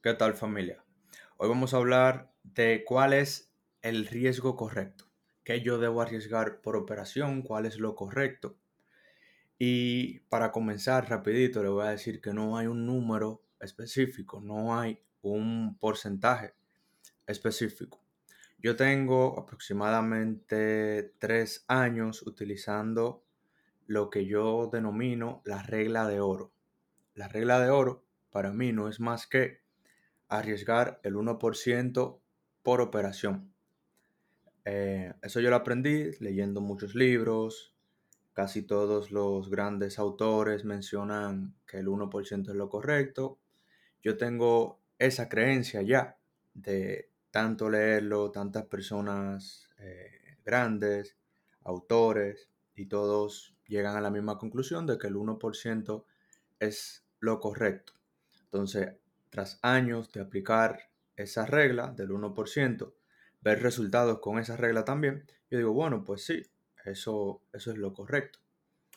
¿Qué tal familia? Hoy vamos a hablar de cuál es el riesgo correcto, qué yo debo arriesgar por operación, cuál es lo correcto. Y para comenzar rapidito le voy a decir que no hay un número específico, no hay un porcentaje específico. Yo tengo aproximadamente tres años utilizando lo que yo denomino la regla de oro. La regla de oro para mí no es más que arriesgar el 1% por operación. Eh, eso yo lo aprendí leyendo muchos libros. Casi todos los grandes autores mencionan que el 1% es lo correcto. Yo tengo esa creencia ya de tanto leerlo, tantas personas eh, grandes, autores, y todos llegan a la misma conclusión de que el 1% es lo correcto. Entonces, tras años de aplicar esa regla del 1%, ver resultados con esa regla también, yo digo, bueno, pues sí, eso, eso es lo correcto.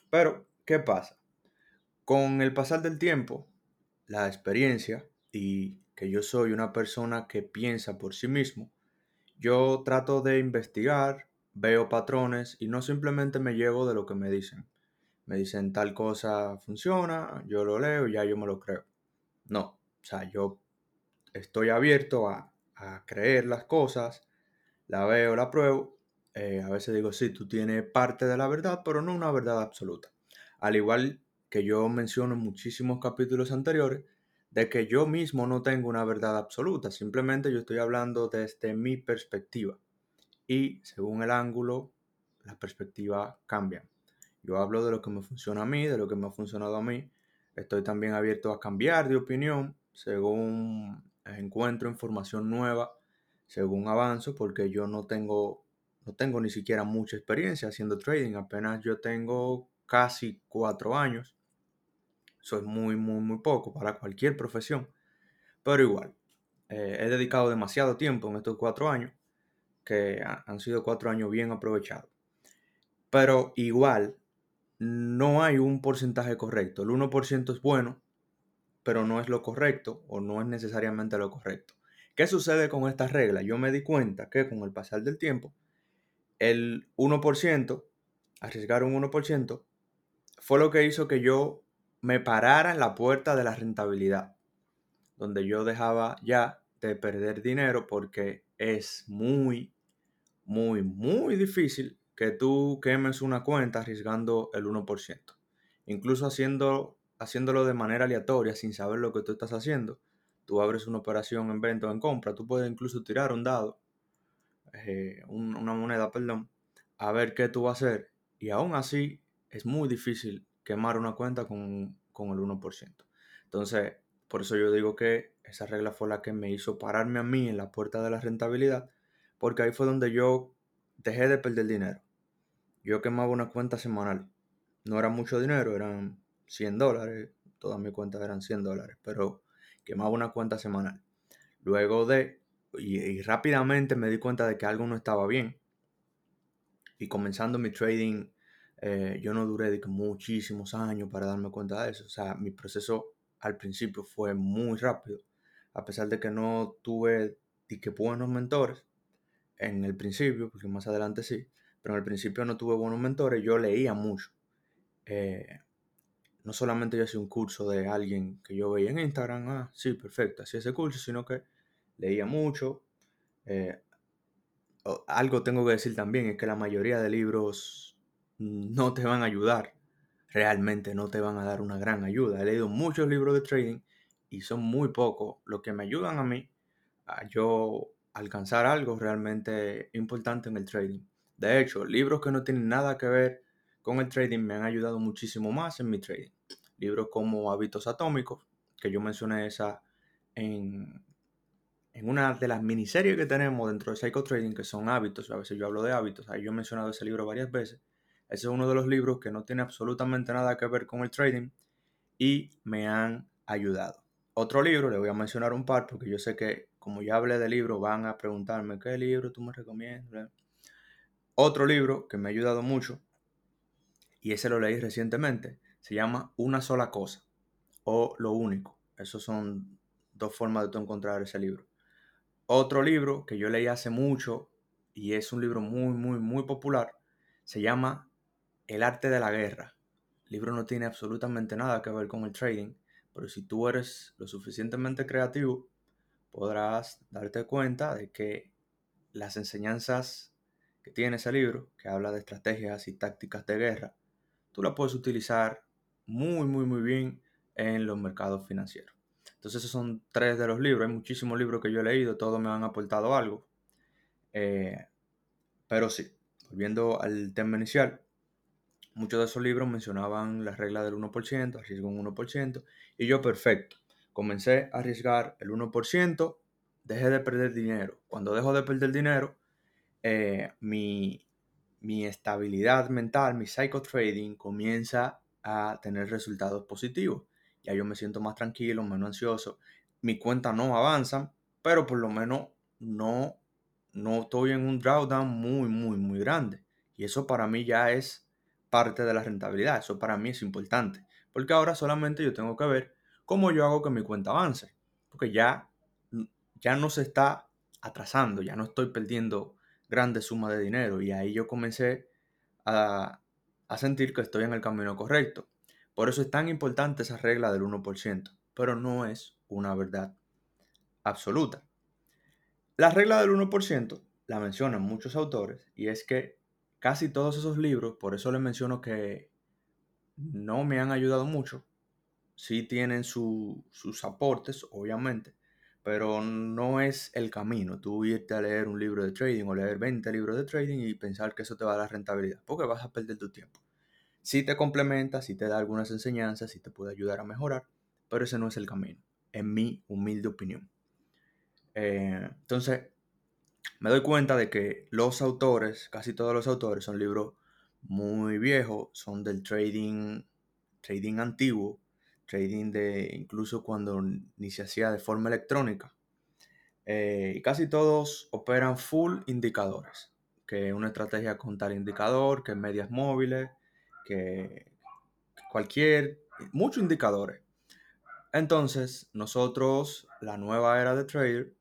Pero, ¿qué pasa? Con el pasar del tiempo, la experiencia y que yo soy una persona que piensa por sí mismo, yo trato de investigar, veo patrones y no simplemente me llevo de lo que me dicen. Me dicen tal cosa funciona, yo lo leo y ya yo me lo creo. No, o sea, yo estoy abierto a, creer las cosas, la veo, la pruebo. Eh, a veces digo, sí, tú tienes parte de la verdad, pero no una verdad absoluta. Al igual que yo menciono en muchísimos capítulos anteriores, de que yo mismo no tengo una verdad absoluta, simplemente yo estoy hablando desde mi perspectiva. Y según el ángulo, la perspectiva cambia. Yo hablo de lo que me funciona a mí, de lo que me ha funcionado a mí. Estoy también abierto a cambiar de opinión según encuentro información nueva, según avanzo, porque yo no tengo, no tengo ni siquiera mucha experiencia haciendo trading, apenas yo tengo casi cuatro años. Eso es muy, muy, muy poco para cualquier profesión. Pero igual, eh, he dedicado demasiado tiempo en estos cuatro años, que han sido cuatro años bien aprovechados. Pero igual, no hay un porcentaje correcto. El 1% es bueno, pero no es lo correcto o no es necesariamente lo correcto. ¿Qué sucede con esta regla? Yo me di cuenta que con el pasar del tiempo, el 1%, arriesgar un 1%, fue lo que hizo que yo me parara en la puerta de la rentabilidad, donde yo dejaba ya de perder dinero porque es muy, muy, muy difícil que tú quemes una cuenta arriesgando el 1%. Incluso haciendo haciéndolo de manera aleatoria, sin saber lo que tú estás haciendo. Tú abres una operación en venta o en compra, tú puedes incluso tirar un dado, eh, una moneda, perdón, a ver qué tú vas a hacer. Y aún así es muy difícil quemar una cuenta con, con el 1%. Entonces, por eso yo digo que esa regla fue la que me hizo pararme a mí en la puerta de la rentabilidad, porque ahí fue donde yo dejé de perder dinero. Yo quemaba una cuenta semanal. No era mucho dinero, eran 100 dólares, todas mis cuentas eran 100 dólares, pero quemaba una cuenta semanal. Luego de, y, rápidamente me di cuenta de que algo no estaba bien. Y comenzando mi trading, eh, yo no duré muchísimos años para darme cuenta de eso. O sea, mi proceso al principio fue muy rápido, a pesar de que no tuve que buenos mentores en el principio, porque más adelante sí, pero en el principio no tuve buenos mentores, yo leía mucho. Eh, no solamente yo hacía un curso de alguien que yo veía en Instagram, ah, sí, perfecto, hacía ese curso, sino que leía mucho. Eh, algo tengo que decir también, es que la mayoría de libros no te van a ayudar, realmente no te van a dar una gran ayuda. He leído muchos libros de trading y son muy pocos los que me ayudan a mí a yo alcanzar algo realmente importante en el trading. De hecho, libros que no tienen nada que ver con el trading me han ayudado muchísimo más en mi trading. Libros como Hábitos Atómicos, que yo mencioné esa en, en una de las miniseries que tenemos dentro de Psycho Trading, que son hábitos, a veces yo hablo de hábitos, ahí yo he mencionado ese libro varias veces. Ese es uno de los libros que no tiene absolutamente nada que ver con el trading y me han ayudado. Otro libro, le voy a mencionar un par porque yo sé que como ya hablé de libro van a preguntarme qué libro tú me recomiendas. Otro libro que me ha ayudado mucho y ese lo leí recientemente, se llama Una sola cosa o Lo único. Esos son dos formas de encontrar ese libro. Otro libro que yo leí hace mucho y es un libro muy, muy, muy popular, se llama El arte de la guerra. El libro no tiene absolutamente nada que ver con el trading, pero si tú eres lo suficientemente creativo, podrás darte cuenta de que las enseñanzas que tiene ese libro, que habla de estrategias y tácticas de guerra, tú las puedes utilizar muy, muy, muy bien en los mercados financieros. Entonces esos son tres de los libros. Hay muchísimos libros que yo he leído, todos me han aportado algo. Eh, pero sí, volviendo al tema inicial, muchos de esos libros mencionaban la regla del 1%, arriesgo un 1%, y yo perfecto. Comencé a arriesgar el 1%, dejé de perder dinero. Cuando dejo de perder dinero, eh, mi, mi estabilidad mental, mi trading comienza a tener resultados positivos. Ya yo me siento más tranquilo, menos ansioso. Mi cuenta no avanza, pero por lo menos no, no estoy en un drawdown muy, muy, muy grande. Y eso para mí ya es parte de la rentabilidad. Eso para mí es importante. Porque ahora solamente yo tengo que ver cómo yo hago que mi cuenta avance. Porque ya, ya no se está atrasando, ya no estoy perdiendo grandes sumas de dinero. Y ahí yo comencé a, sentir que estoy en el camino correcto. Por eso es tan importante esa regla del 1%, pero no es una verdad absoluta. La regla del 1% la mencionan muchos autores y es que casi todos esos libros, por eso les menciono que no me han ayudado mucho, sí tienen sus aportes, obviamente, pero no es el camino. Tú irte a leer un libro de trading o leer 20 libros de trading y pensar que eso te va a dar rentabilidad, porque vas a perder tu tiempo. Si te complementa, si te da algunas enseñanzas, si te puede ayudar a mejorar, pero ese no es el camino, en mi humilde opinión. Eh, entonces, me doy cuenta de que los autores, casi todos los autores, son libros muy viejos, son del trading, trading antiguo, trading de incluso cuando ni se hacía de forma electrónica. Eh, y casi todos operan full indicadores, que una estrategia con tal indicador, que medias móviles, que cualquier, muchos indicadores. Entonces, nosotros, la nueva era de trader,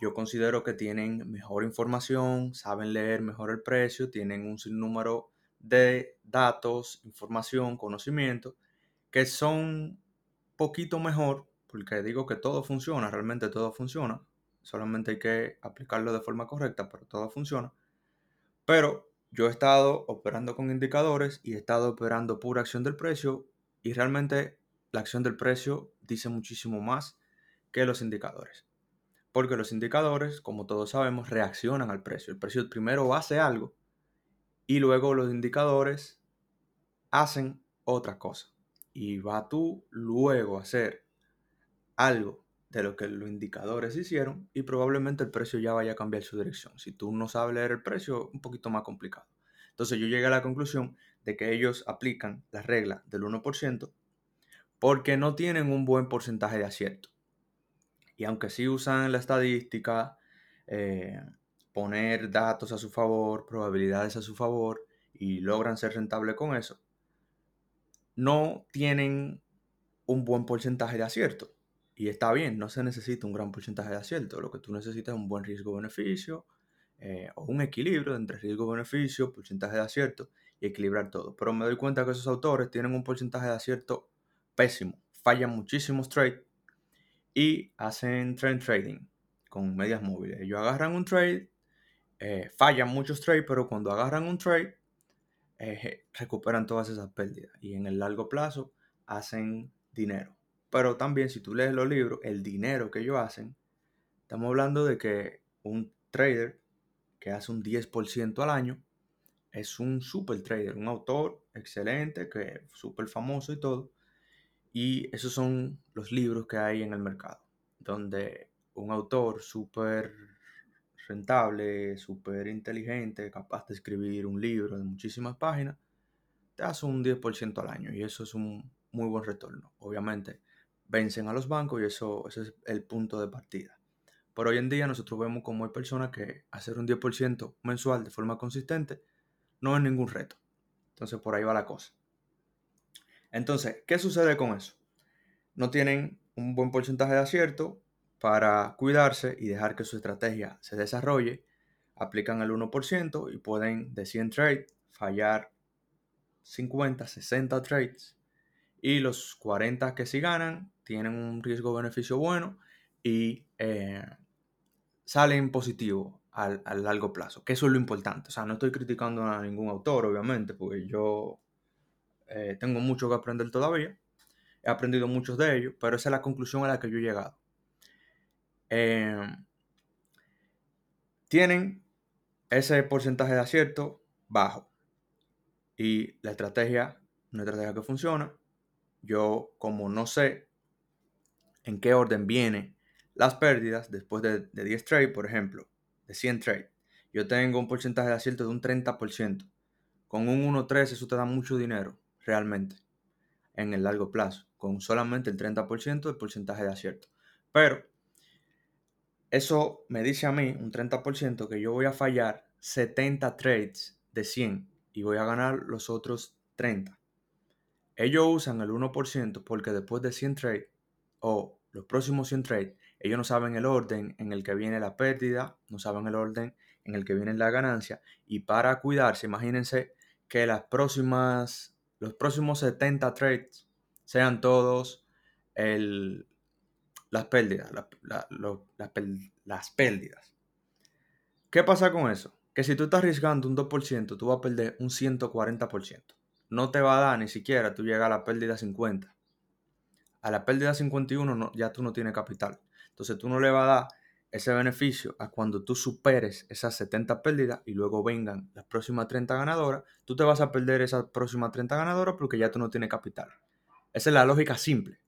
yo considero que tienen mejor información, saben leer mejor el precio, tienen un sinnúmero de datos, información, conocimiento, que son poquito mejor, porque digo que todo funciona, realmente todo funciona, solamente hay que aplicarlo de forma correcta, pero todo funciona. Pero yo he estado operando con indicadores y he estado operando pura acción del precio y realmente la acción del precio dice muchísimo más que los indicadores. Porque los indicadores, como todos sabemos, reaccionan al precio. El precio primero hace algo y luego los indicadores hacen otra cosa. Y va tú luego a hacer algo de lo que los indicadores hicieron y probablemente el precio ya vaya a cambiar su dirección. Si tú no sabes leer el precio, un poquito más complicado. Entonces yo llegué a la conclusión de que ellos aplican la regla del 1% porque no tienen un buen porcentaje de acierto. Y aunque sí usan la estadística, eh, poner datos a su favor, probabilidades a su favor y logran ser rentables con eso, no tienen un buen porcentaje de acierto. Y está bien, no se necesita un gran porcentaje de acierto. Lo que tú necesitas es un buen riesgo-beneficio, eh, o un equilibrio entre riesgo-beneficio, porcentaje de acierto y equilibrar todo. Pero me doy cuenta que esos autores tienen un porcentaje de acierto pésimo, fallan muchísimos trades y hacen trend trading con medias móviles. Ellos agarran un trade, eh, fallan muchos trades, pero cuando agarran un trade, eh, recuperan todas esas pérdidas y en el largo plazo hacen dinero. Pero también si tú lees los libros, el dinero que ellos hacen, estamos hablando de que un trader que hace un 10% al año, es un super trader, un autor excelente, que es súper famoso y todo. Y esos son los libros que hay en el mercado, donde un autor súper rentable, súper inteligente, capaz de escribir un libro de muchísimas páginas, te hace un 10% al año y eso es un muy buen retorno. Obviamente, vencen a los bancos y eso, es el punto de partida. Pero hoy en día nosotros vemos como hay personas que hacer un 10% mensual de forma consistente no es ningún reto. Entonces por ahí va la cosa. Entonces, ¿qué sucede con eso? No tienen un buen porcentaje de acierto para cuidarse y dejar que su estrategia se desarrolle, aplican el 1% y pueden de 100 trades fallar 50, 60 trades y los 40 que sí ganan tienen un riesgo-beneficio bueno y eh, salen positivo al, largo plazo, que eso es lo importante. O sea, no estoy criticando a ningún autor, obviamente, porque yo eh, tengo mucho que aprender todavía. He aprendido muchos de ellos, pero esa es la conclusión a la que yo he llegado. Em, tienen ese porcentaje de acierto bajo. Y la estrategia, una estrategia que funciona. Yo, como no sé en qué orden vienen las pérdidas después de, de 10 trades, por ejemplo, de 100 trades, yo tengo un porcentaje de acierto de un 30%. Con un 1.3 eso te da mucho dinero, realmente, en el largo plazo, con solamente el 30% del porcentaje de acierto. Pero eso me dice a mí, un 30%, que yo voy a fallar 70 trades de 100 y voy a ganar los otros 30. Ellos usan el 1% porque después de 100 trades o los próximos 100 trades, ellos no saben el orden en el que viene la pérdida, no saben el orden en el que viene la ganancia y para cuidarse, imagínense que las próximas, los próximos 70 trades sean todos el, las pérdidas, las pérdidas. ¿Qué pasa con eso? que si tú estás arriesgando un 2%, tú vas a perder un 140%. No te va a dar ni siquiera tú llegas a la pérdida 50. A la pérdida 51 ya tú no tienes capital. Entonces tú no le vas a dar ese beneficio a cuando tú superes esas 70 pérdidas y luego vengan las próximas 30 ganadoras, tú te vas a perder esas próximas 30 ganadoras porque ya tú no tienes capital. Esa es la lógica simple.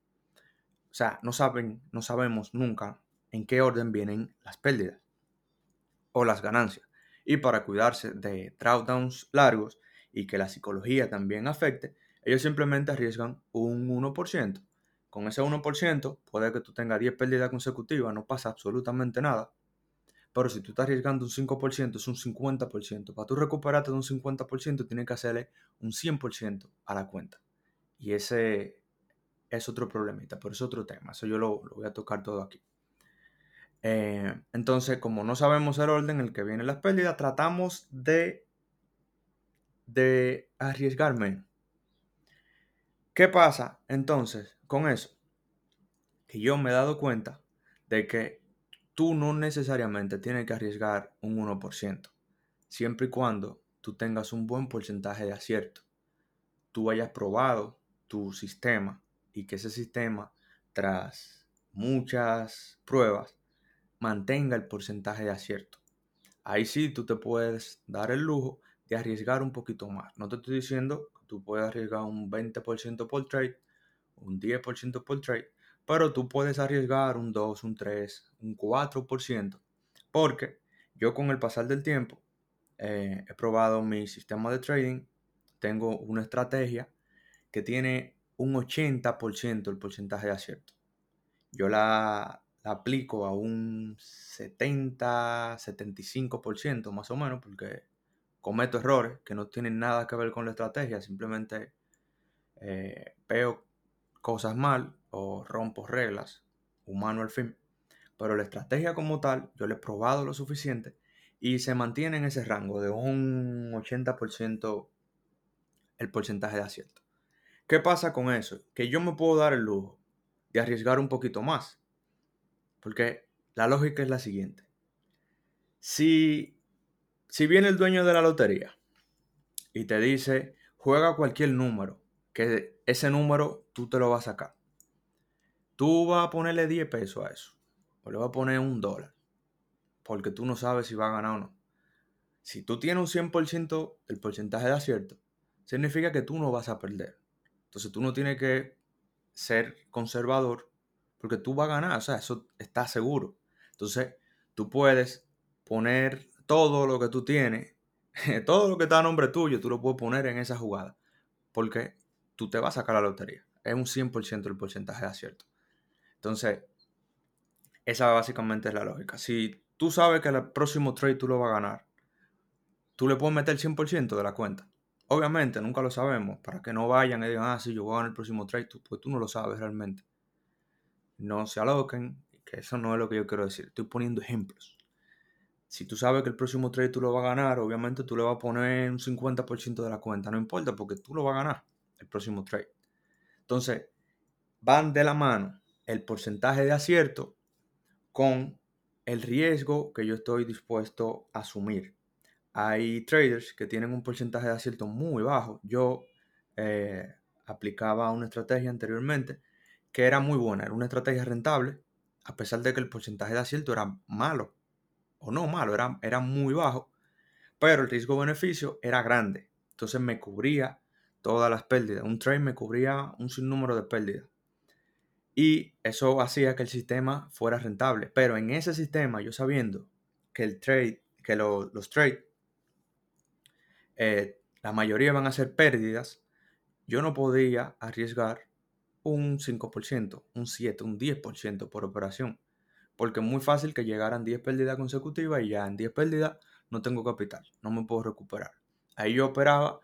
O sea, no saben, no sabemos nunca en qué orden vienen las pérdidas o las ganancias y para cuidarse de drawdowns largos y que la psicología también afecte, ellos simplemente arriesgan un 1%. Con ese 1% puede que tú tengas 10 pérdidas consecutivas, no pasa absolutamente nada. Pero si tú estás arriesgando un 5%, es un 50%. Para tú recuperarte de un 50%, tienes que hacerle un 100% a la cuenta. Y ese es otro problemita, pero es otro tema. Eso yo lo, lo voy a tocar todo aquí. Eh, entonces, como no sabemos el orden en el que vienen las pérdidas, tratamos de, de arriesgar menos. ¿Qué pasa entonces con eso? Que yo me he dado cuenta de que tú no necesariamente tienes que arriesgar un 1%, siempre y cuando tú tengas un buen porcentaje de acierto. Tú hayas probado tu sistema y que ese sistema, tras muchas pruebas, mantenga el porcentaje de acierto. Ahí sí tú te puedes dar el lujo de arriesgar un poquito más. No te estoy diciendo que tú puedes arriesgar un 20% por trade, un 10% por trade, pero tú puedes arriesgar un 2, un 3, un 4%, porque yo con el pasar del tiempo eh, he probado mi sistema de trading, tengo una estrategia que tiene un 80% el porcentaje de acierto. Yo la, aplico a un 70, 75% más o menos, porque cometo errores que no tienen nada que ver con la estrategia, simplemente eh, veo cosas mal o rompo reglas, humano al fin. Pero la estrategia como tal, yo le he probado lo suficiente y se mantiene en ese rango de un 80% el porcentaje de acierto. ¿Qué pasa con eso? Que yo me puedo dar el lujo de arriesgar un poquito más. Porque la lógica es la siguiente. Si, si viene el dueño de la lotería y te dice, juega cualquier número, que ese número tú te lo vas a sacar. Tú vas a ponerle 10 pesos a eso. O le vas a poner un dólar. Porque tú no sabes si va a ganar o no. Si tú tienes un 100% el porcentaje de acierto, significa que tú no vas a perder. Entonces tú no tienes que ser conservador porque tú vas a ganar, o sea, eso está seguro. Entonces, tú puedes poner todo lo que tú tienes, todo lo que está a nombre tuyo, tú lo puedes poner en esa jugada, porque tú te vas a sacar la lotería. Es un 100% el porcentaje de acierto. Entonces, esa básicamente es la lógica. Si tú sabes que el próximo trade tú lo vas a ganar, tú le puedes meter el 100% de la cuenta. Obviamente, nunca lo sabemos, para que no vayan y digan, ah, sí, yo voy a el próximo trade, pues tú no lo sabes realmente. no se aloquen, que eso no es lo que yo quiero decir. Estoy poniendo ejemplos. Si tú sabes que el próximo trade tú lo vas a ganar, obviamente tú le vas a poner un 50% de la cuenta, no importa, porque tú lo vas a ganar el próximo trade. Entonces, van de la mano el porcentaje de acierto con el riesgo que yo estoy dispuesto a asumir. Hay traders que tienen un porcentaje de acierto muy bajo. Yo eh, aplicaba una estrategia anteriormente que era muy buena, era una estrategia rentable, a pesar de que el porcentaje de acierto era malo, o no malo, era, era muy bajo, pero el riesgo-beneficio era grande. Entonces me cubría todas las pérdidas. Un trade me cubría un sinnúmero de pérdidas. Y eso hacía que el sistema fuera rentable. Pero en ese sistema, yo sabiendo que el trade, que los trades, eh, la mayoría van a ser pérdidas, yo no podía arriesgar un 5%, un 7, un 10% por operación. Porque es muy fácil que llegaran 10 pérdidas consecutivas y ya en 10 pérdidas no tengo capital, no me puedo recuperar. Ahí yo operaba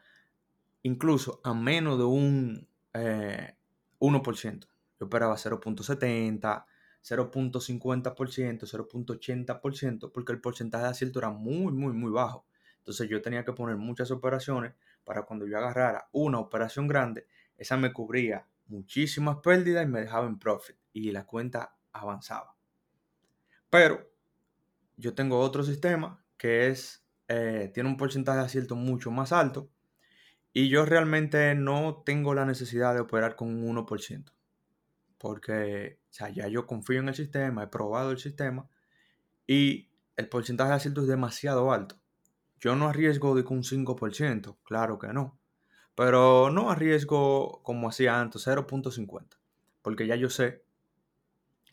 incluso a menos de un 1%. Eh, yo operaba 0.70, 0.50%, 0.80%, porque el porcentaje de acierto era muy, muy, muy bajo. Entonces yo tenía que poner muchas operaciones para cuando yo agarrara una operación grande, esa me cubría muchísimas pérdidas y me dejaba en profit y la cuenta avanzaba. Pero yo tengo otro sistema que es, eh, tiene un porcentaje de acierto mucho más alto y yo realmente no tengo la necesidad de operar con un 1% porque ya yo confío en el sistema, he probado el sistema y el porcentaje de acierto es demasiado alto. Yo no arriesgo de un 5%, claro que no, pero no arriesgo como hacía antes, 0.50, porque ya yo sé,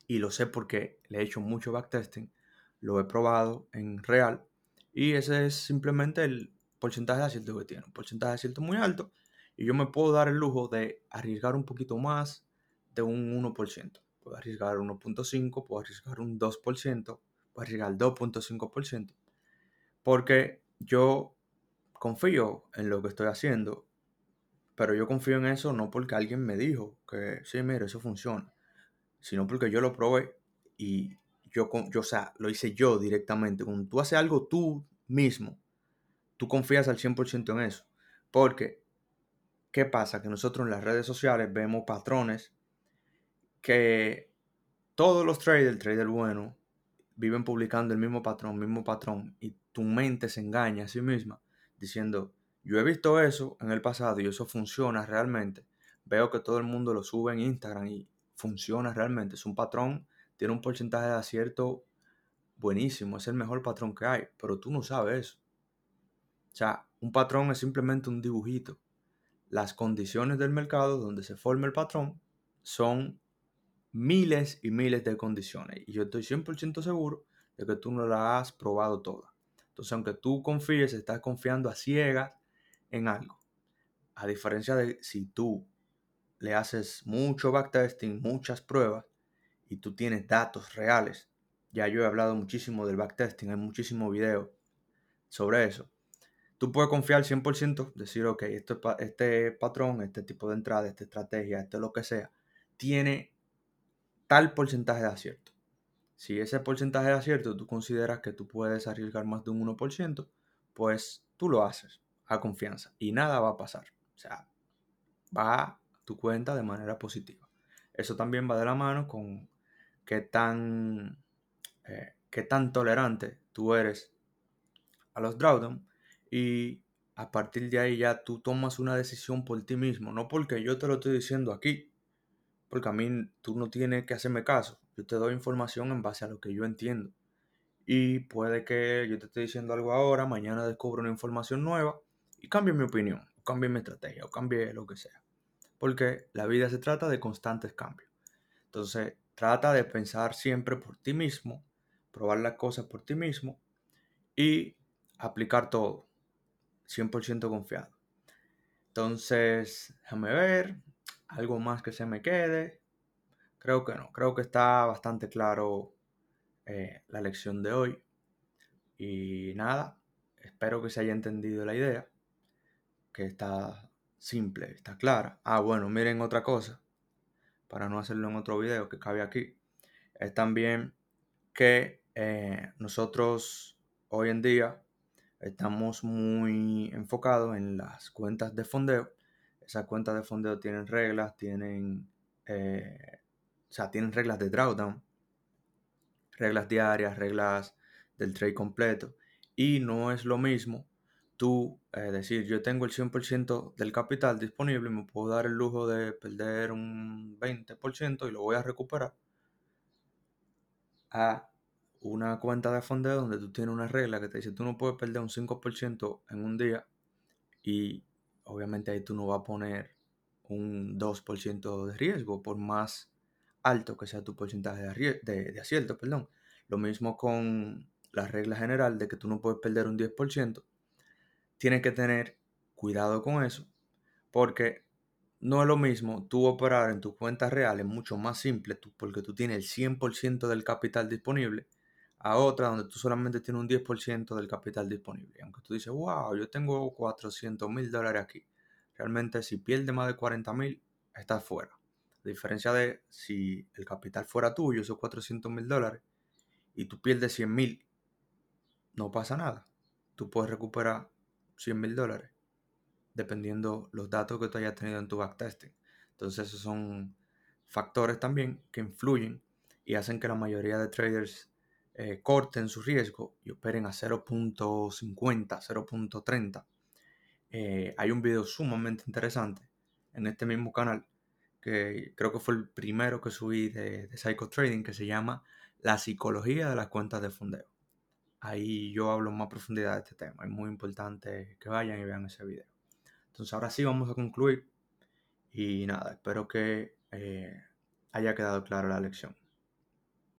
y lo sé porque le he hecho mucho backtesting, lo he probado en real, y ese es simplemente el porcentaje de acierto que tiene, un porcentaje de acierto muy alto, y yo me puedo dar el lujo de arriesgar un poquito más, de un 1%. Puedo arriesgar 1.5, puedo arriesgar un 2%, puedo arriesgar 2.5%. Porque yo confío en lo que estoy haciendo, pero yo confío en eso no porque alguien me dijo que sí, mire, eso funciona, sino porque yo lo probé y yo, yo o sea, lo hice yo directamente. Cuando tú haces algo tú mismo, tú confías al 100% en eso. Porque, ¿qué pasa? Que nosotros en las redes sociales vemos patrones que todos los traders, el trader bueno, viven publicando el mismo patrón, mismo patrón, y tu mente se engaña a sí misma diciendo, yo he visto eso en el pasado y eso funciona realmente. Veo que todo el mundo lo sube en Instagram y funciona realmente. Es un patrón, tiene un porcentaje de acierto buenísimo, es el mejor patrón que hay, pero tú no sabes eso. O sea, un patrón es simplemente un dibujito. Las condiciones del mercado donde se forma el patrón son miles y miles de condiciones. Y yo estoy 100% seguro de que tú no la has probado toda. Entonces, aunque tú confíes, estás confiando a ciegas en algo. A diferencia de si tú le haces mucho backtesting, muchas pruebas, y tú tienes datos reales. Ya yo he hablado muchísimo del backtesting, hay muchísimos videos sobre eso. Tú puedes confiar 100%, decir, ok, este, este patrón, este tipo de entrada, esta estrategia, este lo que sea, tiene tal porcentaje de acierto. Si ese porcentaje de acierto tú consideras que tú puedes arriesgar más de un 1%, pues tú lo haces a confianza y nada va a pasar. O sea, va a tu cuenta de manera positiva. Eso también va de la mano con qué tan, eh, qué tan tolerante tú eres a los drawdown y a partir de ahí ya tú tomas una decisión por ti mismo, no porque yo te lo estoy diciendo aquí, porque a mí tú no tienes que hacerme caso. Yo te doy información en base a lo que yo entiendo. Y puede que yo te esté diciendo algo ahora, mañana descubro una información nueva y cambie mi opinión, o cambie mi estrategia, o cambie lo que sea. Porque la vida se trata de constantes cambios. Entonces, trata de pensar siempre por ti mismo, probar las cosas por ti mismo y aplicar todo, 100% confiado. Entonces, déjame ver, algo más que se me quede. Creo que no, creo que está bastante claro eh, la lección de hoy. Y nada, espero que se haya entendido la idea, que está simple, está clara. Ah, bueno, miren otra cosa. para no hacerlo en otro video que cabe aquí, es también que eh, nosotros hoy en día estamos muy enfocados en las cuentas de fondeo. Esas cuentas de fondeo tienen reglas, tienen, eh, o sea, tienen reglas de drawdown, reglas diarias, reglas del trade completo. Y no es lo mismo tú eh, decir, yo tengo el 100% del capital disponible, me puedo dar el lujo de perder un 20% y lo voy a recuperar a una cuenta de fondeo donde tú tienes una regla que te dice tú no puedes perder un 5% en un día y obviamente ahí tú no vas a poner un 2% de riesgo por más alto que sea tu porcentaje de, de, acierto. Perdón. Lo mismo con la regla general de que tú no puedes perder un 10%. Tienes que tener cuidado con eso porque no es lo mismo tú operar en tu cuenta real, es mucho más simple tú, porque tú tienes el 100% del capital disponible a otra donde tú solamente tienes un 10% del capital disponible. Aunque tú dices, wow, yo tengo 400 mil dólares aquí. Realmente si pierde más de 40 mil, estás fuera. A diferencia de si el capital fuera tuyo, esos 400 mil dólares, y tú pierdes 100 mil, no pasa nada. Tú puedes recuperar 100 mil dólares, dependiendo los datos que tú hayas tenido en tu backtesting. Entonces esos son factores también que influyen y hacen que la mayoría de traders eh, corten su riesgo y operen a 0.50, 0.30. Eh, hay un video sumamente interesante en este mismo canal que creo que fue el primero que subí de, de Psycho Trading que se llama La psicología de las cuentas de fondeo. Ahí yo hablo más profundidad de este tema. Es muy importante que vayan y vean ese video. Entonces ahora sí vamos a concluir. Y nada, espero que eh, haya quedado clara la lección.